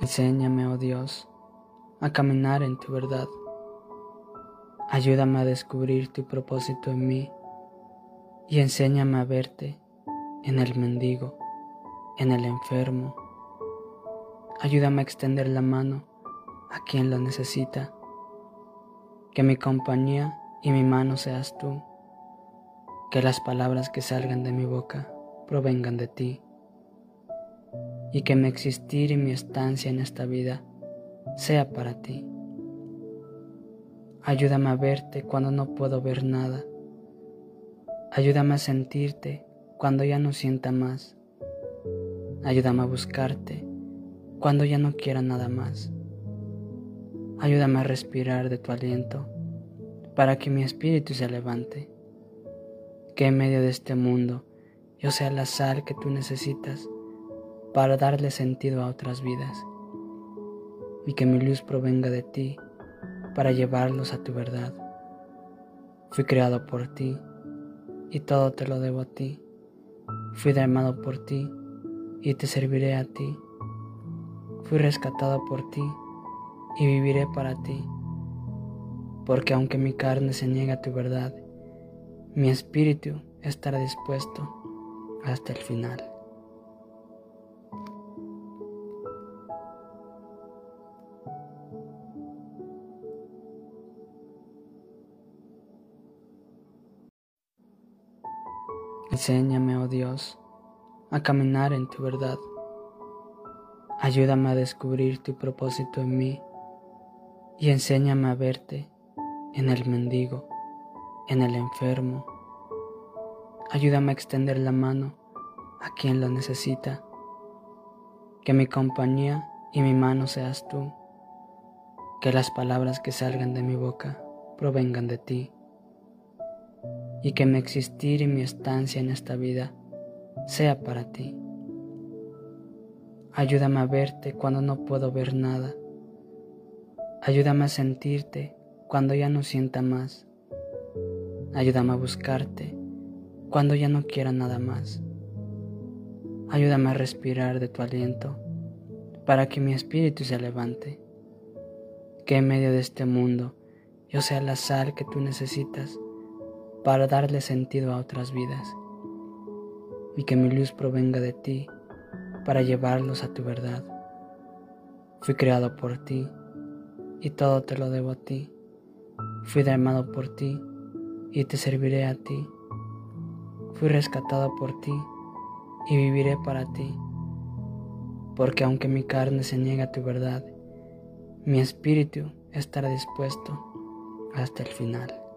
Enséñame, oh Dios, a caminar en tu verdad. Ayúdame a descubrir tu propósito en mí y enséñame a verte en el mendigo, en el enfermo. Ayúdame a extender la mano a quien lo necesita. Que mi compañía y mi mano seas tú. Que las palabras que salgan de mi boca provengan de ti y que mi existir y mi estancia en esta vida sea para ti. Ayúdame a verte cuando no puedo ver nada. Ayúdame a sentirte cuando ya no sienta más. Ayúdame a buscarte cuando ya no quiera nada más. Ayúdame a respirar de tu aliento para que mi espíritu se levante. Que en medio de este mundo yo sea la sal que tú necesitas para darle sentido a otras vidas y que mi luz provenga de ti para llevarlos a tu verdad. Fui creado por ti y todo te lo debo a ti. Fui derramado por ti y te serviré a ti. Fui rescatado por ti y viviré para ti. Porque aunque mi carne se niega a tu verdad, mi espíritu estará dispuesto hasta el final. Enséñame, oh Dios, a caminar en tu verdad. Ayúdame a descubrir tu propósito en mí y enséñame a verte en el mendigo, en el enfermo. Ayúdame a extender la mano a quien lo necesita. Que mi compañía y mi mano seas tú. Que las palabras que salgan de mi boca provengan de ti y que mi existir y mi estancia en esta vida sea para ti. Ayúdame a verte cuando no puedo ver nada. Ayúdame a sentirte cuando ya no sienta más. Ayúdame a buscarte cuando ya no quiera nada más. Ayúdame a respirar de tu aliento para que mi espíritu se levante. Que en medio de este mundo yo sea la sal que tú necesitas para darle sentido a otras vidas y que mi luz provenga de ti para llevarlos a tu verdad. Fui creado por ti y todo te lo debo a ti. Fui derramado por ti y te serviré a ti. Fui rescatado por ti y viviré para ti. Porque aunque mi carne se niega a tu verdad, mi espíritu estará dispuesto hasta el final.